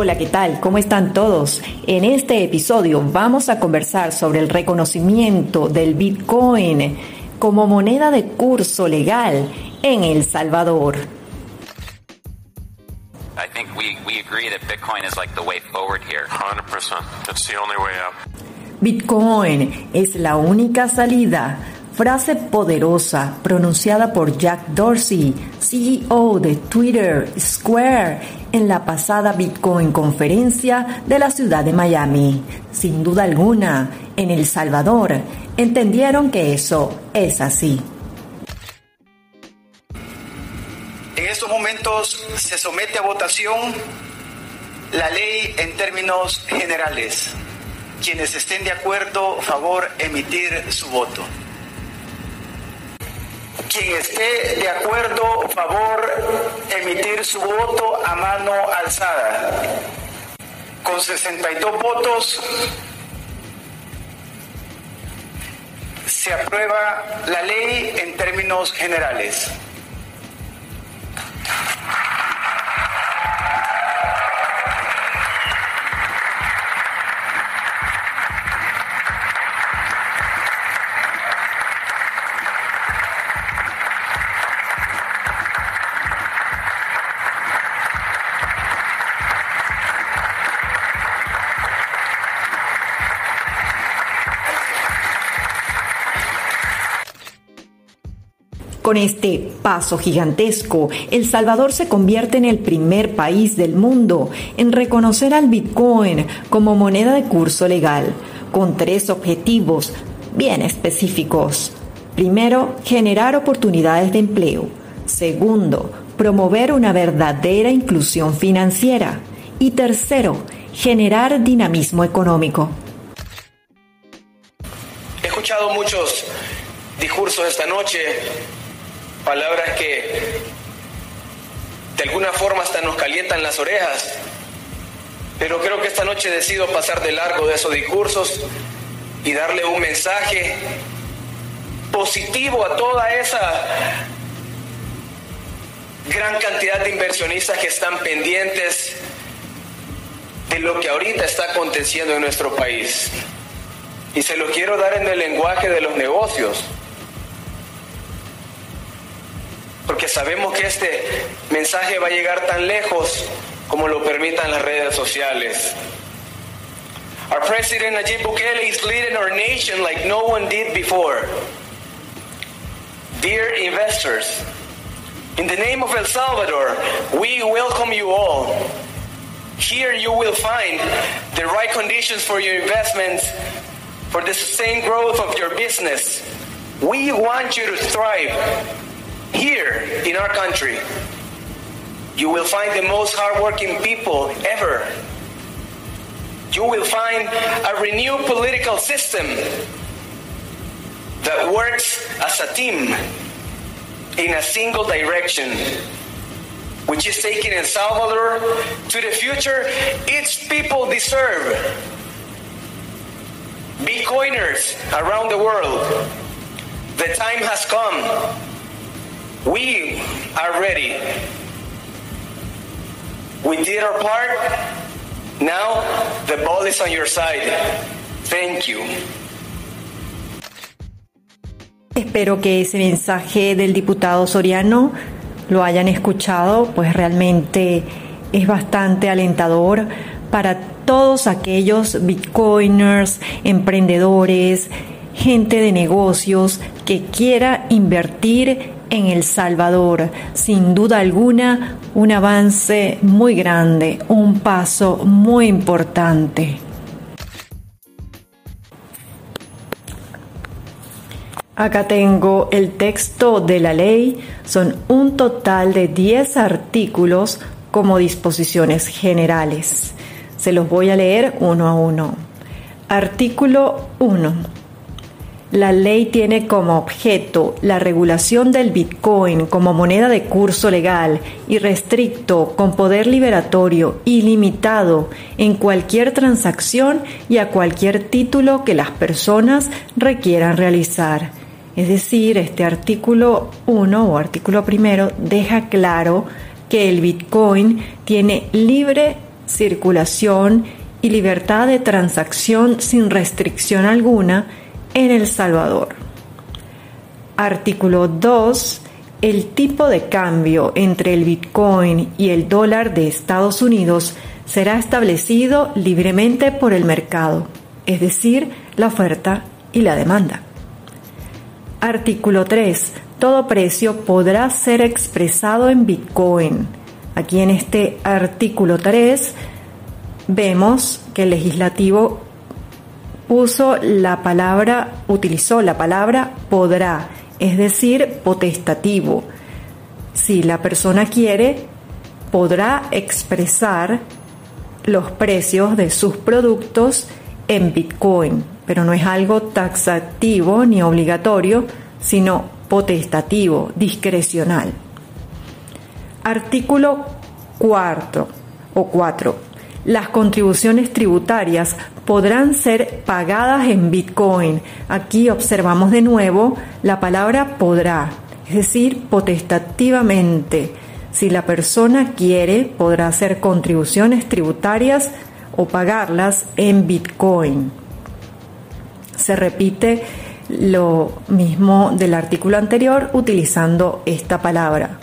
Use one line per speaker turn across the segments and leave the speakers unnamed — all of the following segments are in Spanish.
Hola, ¿qué tal? ¿Cómo están todos? En este episodio vamos a conversar sobre el reconocimiento del Bitcoin como moneda de curso legal en El Salvador.
I think we, we agree that Bitcoin is like the way forward here.
100%. It's the only way out.
Bitcoin es la única salida. Frase poderosa pronunciada por Jack Dorsey, CEO de Twitter Square, en la pasada Bitcoin conferencia de la ciudad de Miami. Sin duda alguna, en El Salvador entendieron que eso es así.
En estos momentos se somete a votación la ley en términos generales. Quienes estén de acuerdo, favor emitir su voto. Quien esté de acuerdo, favor emitir su voto a mano alzada. Con 62 votos se aprueba la ley en términos generales.
Con este paso gigantesco, El Salvador se convierte en el primer país del mundo en reconocer al Bitcoin como moneda de curso legal, con tres objetivos bien específicos. Primero, generar oportunidades de empleo. Segundo, promover una verdadera inclusión financiera. Y tercero, generar dinamismo económico.
He escuchado muchos discursos esta noche palabras que de alguna forma hasta nos calientan las orejas. Pero creo que esta noche decido pasar de largo de esos discursos y darle un mensaje positivo a toda esa gran cantidad de inversionistas que están pendientes de lo que ahorita está aconteciendo en nuestro país. Y se lo quiero dar en el lenguaje de los negocios. Porque sabemos que este mensaje va a llegar tan lejos como lo permitan las redes sociales. Our president Najib Bukele is leading our nation like no one did before. Dear investors, in the name of El Salvador, we welcome you all. Here you will find the right conditions for your investments, for the sustained growth of your business. We want you to thrive here in our country, you will find the most hardworking people ever. You will find a renewed political system that works as a team in a single direction, which is taking El Salvador to the future its people deserve. Bitcoiners around the world, the time has come We are ready. We did our part. Now the ball is on your side. Thank you.
Espero que ese mensaje del diputado Soriano lo hayan escuchado, pues realmente es bastante alentador para todos aquellos bitcoiners, emprendedores, gente de negocios que quiera invertir en El Salvador. Sin duda alguna, un avance muy grande, un paso muy importante. Acá tengo el texto de la ley. Son un total de 10 artículos como disposiciones generales. Se los voy a leer uno a uno. Artículo 1 la ley tiene como objeto la regulación del Bitcoin como moneda de curso legal y restricto con poder liberatorio ilimitado en cualquier transacción y a cualquier título que las personas requieran realizar. Es decir, este artículo 1 o artículo primero deja claro que el Bitcoin tiene libre circulación y libertad de transacción sin restricción alguna en El Salvador. Artículo 2. El tipo de cambio entre el Bitcoin y el dólar de Estados Unidos será establecido libremente por el mercado, es decir, la oferta y la demanda. Artículo 3. Todo precio podrá ser expresado en Bitcoin. Aquí en este artículo 3 vemos que el legislativo puso la palabra, utilizó la palabra podrá, es decir, potestativo. Si la persona quiere, podrá expresar los precios de sus productos en Bitcoin, pero no es algo taxativo ni obligatorio, sino potestativo, discrecional. Artículo cuarto o 4. Las contribuciones tributarias podrán ser pagadas en Bitcoin. Aquí observamos de nuevo la palabra podrá, es decir, potestativamente. Si la persona quiere, podrá hacer contribuciones tributarias o pagarlas en Bitcoin. Se repite lo mismo del artículo anterior utilizando esta palabra.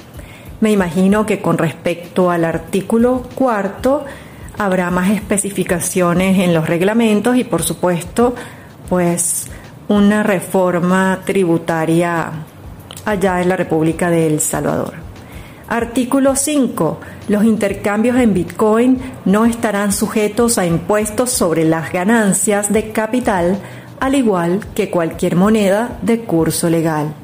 Me imagino que con respecto al artículo cuarto habrá más especificaciones en los reglamentos y por supuesto pues una reforma tributaria allá en la República de El Salvador. Artículo 5. Los intercambios en Bitcoin no estarán sujetos a impuestos sobre las ganancias de capital, al igual que cualquier moneda de curso legal.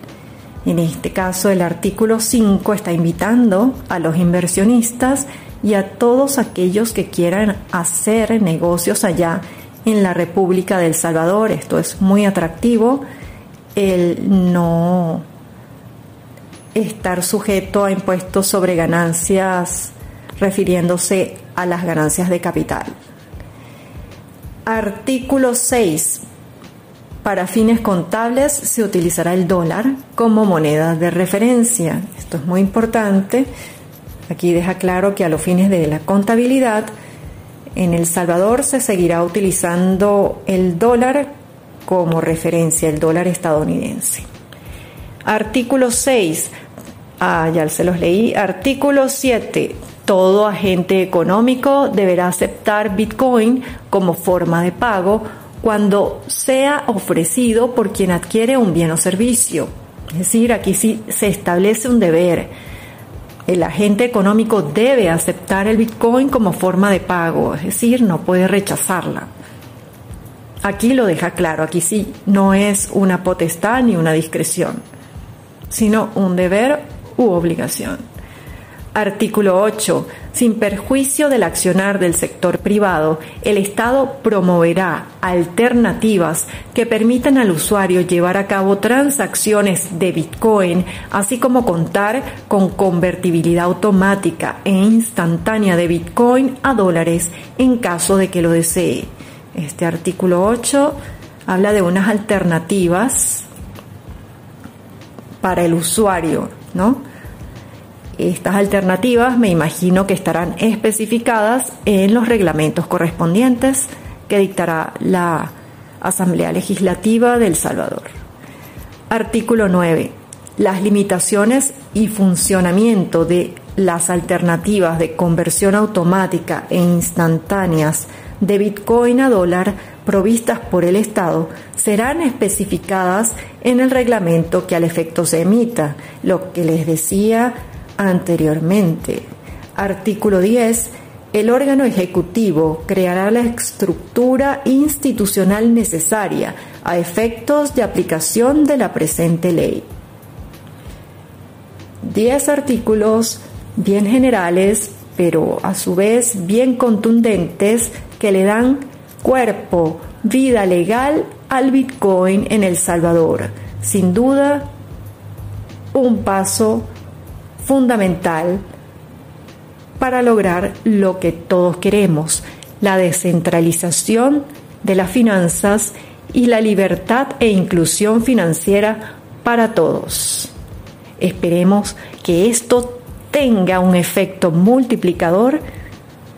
En este caso, el artículo 5 está invitando a los inversionistas y a todos aquellos que quieran hacer negocios allá en la República del Salvador. Esto es muy atractivo, el no estar sujeto a impuestos sobre ganancias refiriéndose a las ganancias de capital. Artículo 6. Para fines contables se utilizará el dólar como moneda de referencia. Esto es muy importante. Aquí deja claro que a los fines de la contabilidad, en El Salvador se seguirá utilizando el dólar como referencia, el dólar estadounidense. Artículo 6. Ah, ya se los leí. Artículo 7. Todo agente económico deberá aceptar Bitcoin como forma de pago cuando sea ofrecido por quien adquiere un bien o servicio. Es decir, aquí sí se establece un deber. El agente económico debe aceptar el Bitcoin como forma de pago, es decir, no puede rechazarla. Aquí lo deja claro, aquí sí, no es una potestad ni una discreción sino un deber u obligación. Artículo 8. Sin perjuicio del accionar del sector privado, el Estado promoverá alternativas que permitan al usuario llevar a cabo transacciones de Bitcoin, así como contar con convertibilidad automática e instantánea de Bitcoin a dólares en caso de que lo desee. Este artículo 8 habla de unas alternativas para el usuario, ¿no? Estas alternativas me imagino que estarán especificadas en los reglamentos correspondientes que dictará la Asamblea Legislativa del Salvador. Artículo 9. Las limitaciones y funcionamiento de las alternativas de conversión automática e instantáneas de Bitcoin a dólar provistas por el Estado serán especificadas en el reglamento que al efecto se emita, lo que les decía anteriormente. Artículo 10. El órgano ejecutivo creará la estructura institucional necesaria a efectos de aplicación de la presente ley. 10 artículos bien generales, pero a su vez bien contundentes que le dan cuerpo, vida legal al Bitcoin en El Salvador. Sin duda, un paso fundamental para lograr lo que todos queremos, la descentralización de las finanzas y la libertad e inclusión financiera para todos. Esperemos que esto tenga un efecto multiplicador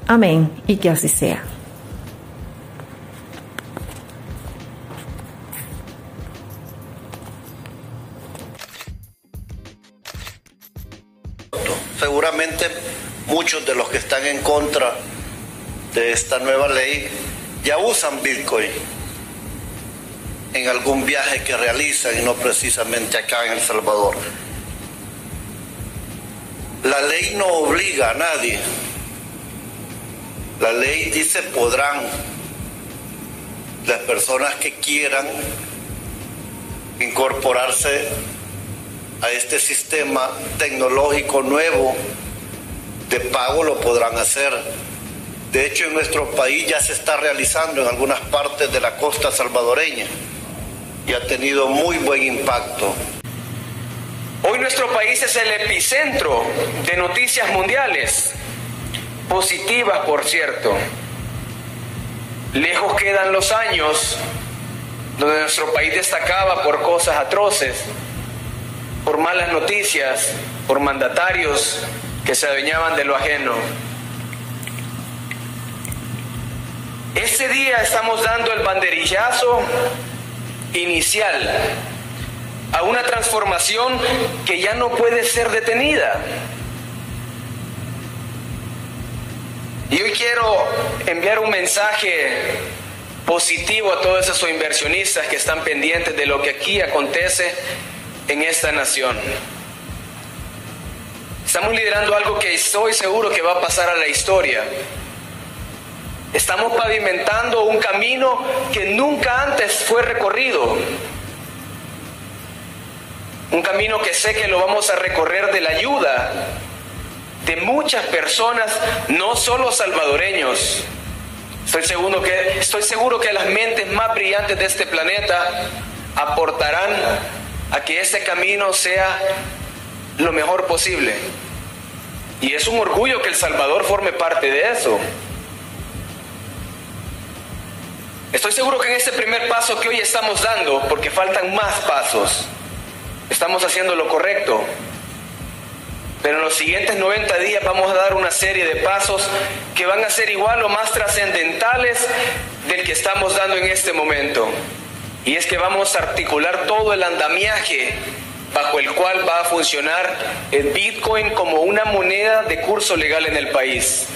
Amén y que así sea.
Muchos de los que están en contra de esta nueva ley ya usan Bitcoin en algún viaje que realizan y no precisamente acá en El Salvador. La ley no obliga a nadie. La ley dice podrán las personas que quieran incorporarse a este sistema tecnológico nuevo de pago lo podrán hacer. De hecho, en nuestro país ya se está realizando en algunas partes de la costa salvadoreña y ha tenido muy buen impacto.
Hoy nuestro país es el epicentro de noticias mundiales, positivas por cierto. Lejos quedan los años donde nuestro país destacaba por cosas atroces, por malas noticias, por mandatarios que se adueñaban de lo ajeno. Este día estamos dando el banderillazo inicial a una transformación que ya no puede ser detenida. Y hoy quiero enviar un mensaje positivo a todos esos inversionistas que están pendientes de lo que aquí acontece en esta nación. Estamos liderando algo que estoy seguro que va a pasar a la historia. Estamos pavimentando un camino que nunca antes fue recorrido. Un camino que sé que lo vamos a recorrer de la ayuda de muchas personas, no solo salvadoreños. Estoy seguro que, estoy seguro que las mentes más brillantes de este planeta aportarán a que este camino sea lo mejor posible. Y es un orgullo que El Salvador forme parte de eso. Estoy seguro que en este primer paso que hoy estamos dando, porque faltan más pasos, estamos haciendo lo correcto. Pero en los siguientes 90 días vamos a dar una serie de pasos que van a ser igual o más trascendentales del que estamos dando en este momento. Y es que vamos a articular todo el andamiaje bajo el cual va a funcionar el Bitcoin como una moneda de curso legal en el país.